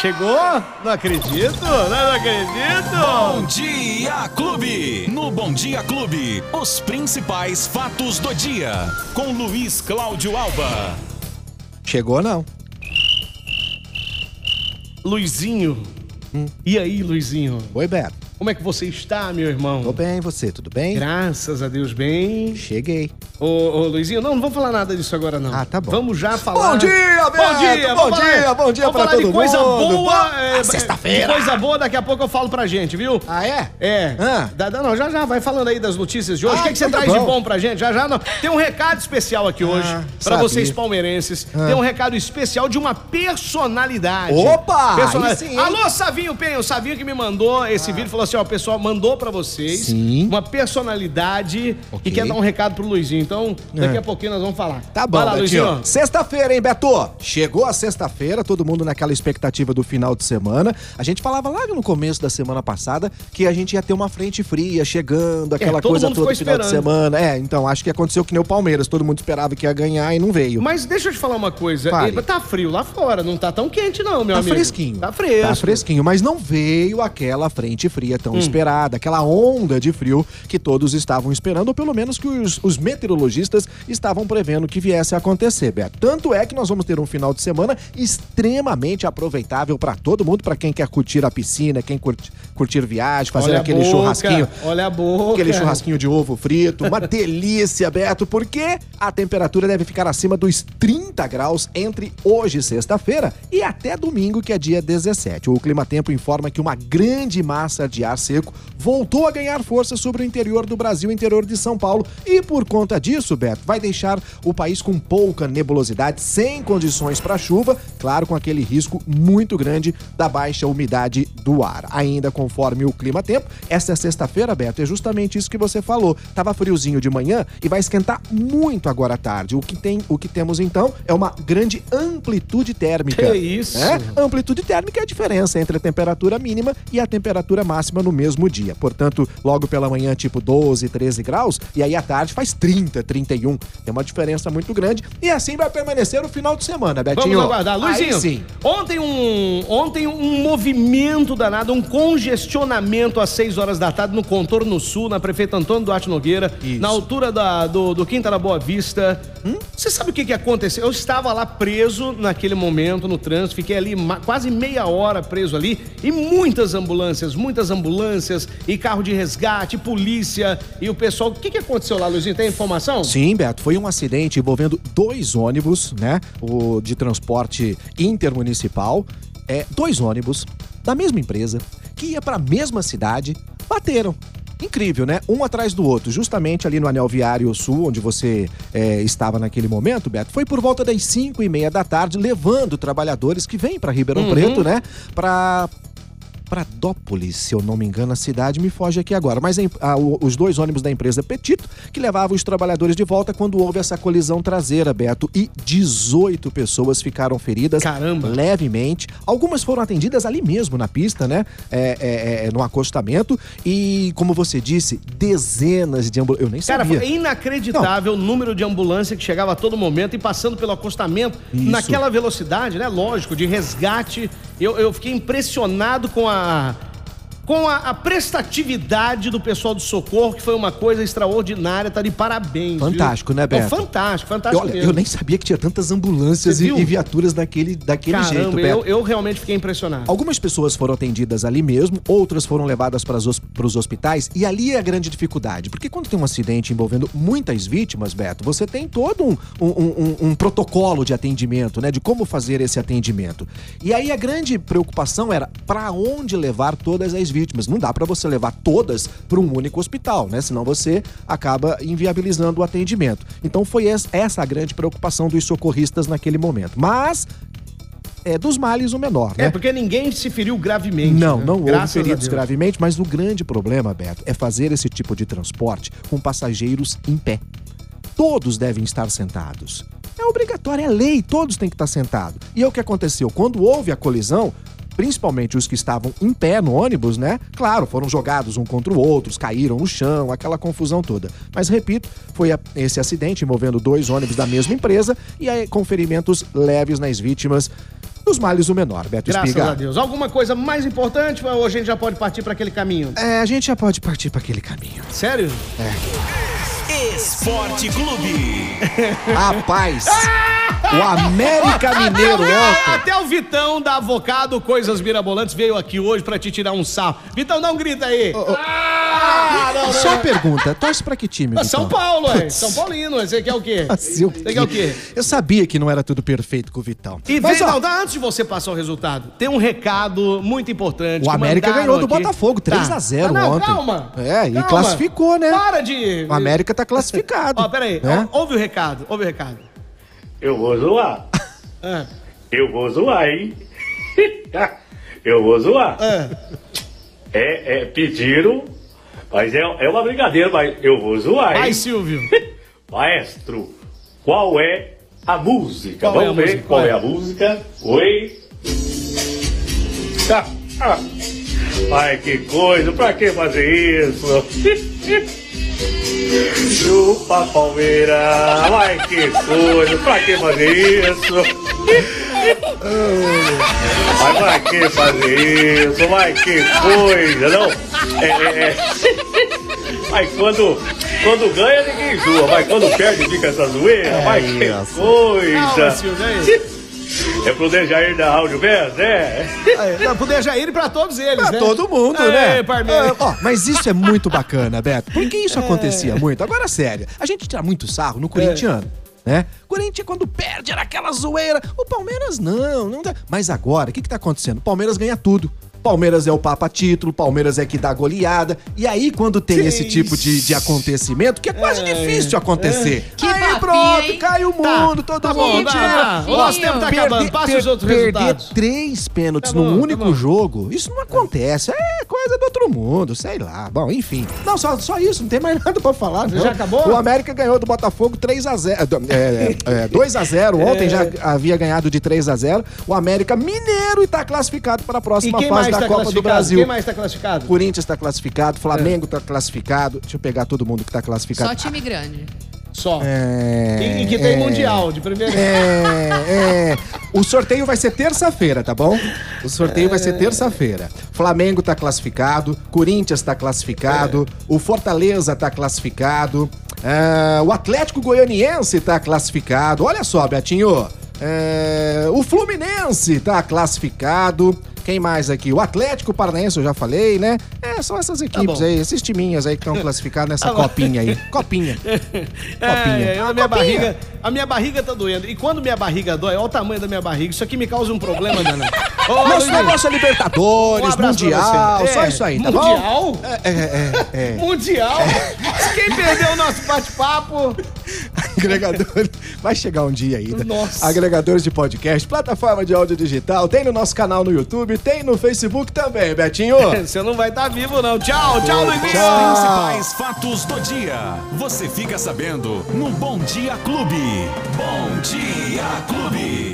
Chegou? Não acredito, não, não acredito. Bom Dia Clube. No Bom Dia Clube, os principais fatos do dia. Com Luiz Cláudio Alba. Chegou não. Luizinho. E aí, Luizinho? Oi, Beto. Como é que você está, meu irmão? Tô bem, você, tudo bem? Graças a Deus, bem. Cheguei. Ô, ô, Luizinho, não, não vamos falar nada disso agora, não. Ah, tá bom. Vamos já falar. Bom dia, Beto! Bom dia, Bom dia, bom dia vamos pra falar de coisa mundo. boa. Boa é, sexta-feira. de Coisa boa, daqui a pouco eu falo pra gente, viu? Ah, é? É. Ah. Da- não, já já, vai falando aí das notícias de hoje. Ah, o que, que você então tá traz de bom. bom pra gente? Já já, não. Tem um recado especial aqui hoje Ah, pra sabia. vocês palmeirenses. Tem um recado especial de uma personalidade. Opa, Persona- aí sim? Alô, Savinho Penho, o Savinho que me mandou esse vídeo falou assim: ó, o pessoal mandou pra vocês Sim. uma personalidade Ok. e quer dar um recado pro Luizinho. Então, daqui É. a pouquinho nós vamos falar. Tá bom, Vai lá. Luizinho. Sexta-feira, hein, Beto? Chegou a sexta-feira, todo mundo naquela expectativa do final de semana. A gente falava lá no começo da semana passada que a gente ia ter uma frente fria chegando, aquela É, todo coisa toda no final de semana. É, então acho que aconteceu que nem o Palmeiras, todo mundo esperava que ia ganhar e não veio. Mas deixa eu te falar uma coisa. Fale. Tá frio lá fora, não tá tão quente, não, meu Tá amigo. fresquinho. Tá fresco. Tá fresquinho, mas não veio aquela frente fria Hum. tão esperada, aquela onda de frio que todos estavam esperando, ou pelo menos que os, os meteorologistas estavam prevendo que viesse a acontecer, Beto. Tanto é que nós vamos ter um final de semana extremamente aproveitável para todo mundo, para quem quer curtir a piscina, quem curte, curtir viagem, fazer Olha aquele boca, churrasquinho. Olha a boca. Aquele churrasquinho de ovo frito, uma delícia, Beto, porque a temperatura deve ficar acima dos 30 graus entre hoje, sexta-feira, e até domingo, que é dia 17. O Clima Tempo informa que uma grande massa de ar seco voltou a ganhar força sobre o interior do Brasil, interior de São Paulo, e por conta disso, Beto, vai deixar o país com pouca nebulosidade, sem condições para chuva, claro, com aquele risco muito grande da baixa umidade do ar. Ainda conforme o Clima Tempo, essa sexta-feira, Beto, é justamente isso que você falou. Tava friozinho de manhã e vai esquentar muito agora à tarde. O que tem, o que temos então é uma grande amplitude térmica. Que isso? É? A amplitude térmica é a diferença entre a temperatura mínima e a temperatura máxima no mesmo dia. Portanto, logo pela manhã, tipo 12, 13 graus, e aí à tarde faz 30, 31. Tem uma diferença muito grande. E assim vai permanecer o final de semana, Betinho. Vamos aguardar. Luizinho, Aí sim. ontem um, ontem um movimento danado, um congestionamento às 6 horas da tarde no contorno sul, na prefeita Antônio Duarte Nogueira, Isso. na altura da- do, do Quinta da Boa Vista. Você sabe o que, que aconteceu? Eu estava lá preso naquele momento no trânsito, fiquei ali quase meia hora preso ali e muitas ambulâncias, muitas ambulâncias e carro de resgate, polícia e o pessoal. O que, que aconteceu lá, Luizinho? Tem informação? Sim, Beto, foi um acidente envolvendo dois ônibus, né? O de transporte intermunicipal. É, dois ônibus da mesma empresa que ia para a mesma cidade bateram. Incrível, né? Um atrás do outro, justamente ali no Anel Viário Sul, onde você é, estava naquele momento, Beto. Foi por volta das 5 e meia da tarde, levando trabalhadores que vêm para Ribeirão Preto, né? Para Pradópolis, se eu não me engano, a cidade me foge aqui agora. Mas em- o- os dois ônibus da empresa Petito que levavam os trabalhadores de volta quando houve essa colisão traseira, Beto. E 18 pessoas ficaram feridas Caramba. levemente. Algumas foram atendidas ali mesmo na pista, né? É, é, é, no acostamento. E, como você disse, dezenas de ambulâncias. Eu nem Cara, sabia. foi inacreditável o número de ambulância que chegava a todo momento e passando pelo acostamento Isso. naquela velocidade, né? Lógico, de resgate. Eu, eu fiquei impressionado com a uma com a, a prestatividade do pessoal do socorro, que foi uma coisa extraordinária, tá de parabéns. viu? Fantástico, né, Beto? Não, fantástico, fantástico. Olha, mesmo. eu nem sabia que tinha tantas ambulâncias e, viu? e viaturas daquele, daquele jeito, Caramba, Beto. eu, eu realmente fiquei impressionado. Algumas pessoas foram atendidas ali mesmo, outras foram levadas para os hospitais, e ali é a grande dificuldade. Porque quando tem um acidente envolvendo muitas vítimas, Beto, você tem todo um, um- um- um protocolo de atendimento, né? De como fazer esse atendimento. E aí a grande preocupação era para onde levar todas as vítimas. Não dá para você levar todas para um único hospital, né? Senão você acaba inviabilizando o atendimento. Então foi essa a grande preocupação dos socorristas naquele momento. Mas é dos males o menor, né? É, porque ninguém se feriu gravemente. Não, né? não houve Graças feridos gravemente, mas o grande problema, Beto, é fazer esse tipo de transporte com passageiros em pé. Todos devem estar sentados. É obrigatório, é lei, todos têm que estar sentados. E é o que aconteceu. Quando houve a colisão, principalmente os que estavam em pé no ônibus, né? Claro, foram jogados um contra o outro, caíram no chão, aquela confusão toda. Mas repito, foi a- esse acidente envolvendo dois ônibus da mesma empresa e aí, com ferimentos leves nas vítimas. Dos males o menor, Beto Graças Espiga. a Deus. Alguma coisa mais importante ou a gente já pode partir para aquele caminho? É, a gente já pode partir para aquele caminho. Sério? Esporte Clube. Rapaz, o América Mineiro ontem. Até o Vitão da Avocado Coisas Mirabolantes veio aqui hoje pra te tirar um sarro. Vitão, não grita aí. Ah, não, não. Só uma pergunta, torce pra que time, Ah, São? Paulo, é. São Paulino. Você quer o quê? Assim, o Você quer o quê? Eu sabia que não era tudo perfeito com o Vitão. E Mas, vem, ó, não, dá- antes de você passar o resultado, tem um recado muito importante. O América ganhou do aqui. Botafogo, 3 a 0 Ah, não, ontem. Calma. É, e calma. classificou, né? Para de. o América tá classificado. Ó, peraí. né? Ouve o recado, ouve o recado. Eu vou zoar. Ah, Eu vou zoar, hein? Eu vou zoar. ah. É, é, pediram, mas é, é uma brincadeira, mas eu vou zoar, hein? Vai, Silvio. Maestro, qual é a música? Qual é a Vamos ver música? qual Qual é é? a música. Oi? Ah, ah. Ai, que coisa, pra que fazer isso? Chupa Palmeira, ai que coisa, pra que fazer isso? Mas pra que fazer isso? Mas que coisa, não? É, é, é. Mas quando, quando ganha ninguém zoa, mas quando perde fica essa zoeira, mas que coisa. É pro Dejair da Áudio Best, né? Aí, Não, pro Dejair e pra todos eles, Pra né? todo mundo, Aê, né? Ah, ó, mas isso é muito bacana, Beto. Porque É. isso acontecia muito. Agora, sério, a gente tira muito sarro no corintiano. Né? Corinthians, quando perde, era aquela zoeira. O Palmeiras não, não dá. Mas agora, o que, que tá acontecendo? O Palmeiras ganha tudo. Palmeiras é o papa título, Palmeiras é que dá goleada. E aí, quando tem Que esse tipo de, de acontecimento, que é quase É. difícil de acontecer. Que aí papinho, pronto, hein? cai o Tá, mundo, todo tá bom, mundo. tá, tira. tá. O nosso tempo tá acabando. Passa os outros perder resultados. três pênaltis Tá bom, num tá único bom. jogo, isso não acontece. É coisa do outro mundo, sei lá. Bom, enfim. Não, só, só isso, não tem mais nada pra falar. Não. Já acabou? O América ganhou do Botafogo 3 a 0 é, é, 2 a 0 É. Ontem já havia ganhado de 3 a 0 O América Mineiro e tá classificado para a próxima fase da tá Copa do? Brasil. Quem mais tá classificado? Corinthians está classificado, É. Flamengo está classificado. Deixa eu pegar todo mundo que tá classificado. Só time grande. Só. É, E, e que tem é. Mundial de primeiro. É, é. O sorteio vai ser terça-feira, tá bom? O sorteio vai ser terça-feira. Flamengo tá classificado, Corinthians tá classificado, o Fortaleza tá classificado, o Atlético Goianiense tá classificado. Olha só, Betinho. é, o Fluminense tá classificado. Quem mais aqui? O Atlético Paranaense, eu já falei, né? É, são essas equipes bom. aí, esses timinhos aí que estão classificados nessa Tá copinha aí. Copinha. Copinha. É, é, a minha Copinha. barriga, a minha barriga tá doendo. E quando minha barriga dói, olha o tamanho da minha barriga. Isso aqui me causa um problema, Dana. Ô, Nosso negócio é Libertadores, um Mundial, só É, isso aí, tá Mundial? bom? É, é, é, é. Mundial? Quem perdeu o nosso bate-papo? Agregadores. Vai chegar um dia ainda. Nossa. Agregadores de podcast, plataforma de áudio digital, tem no nosso canal no YouTube, tem no Facebook também, Betinho. Você não vai estar vivo, não. Tchau, tchau, Luizinho. Tchau. Principais fatos do dia. Você fica sabendo no Bom Dia Clube. Bom Dia Clube.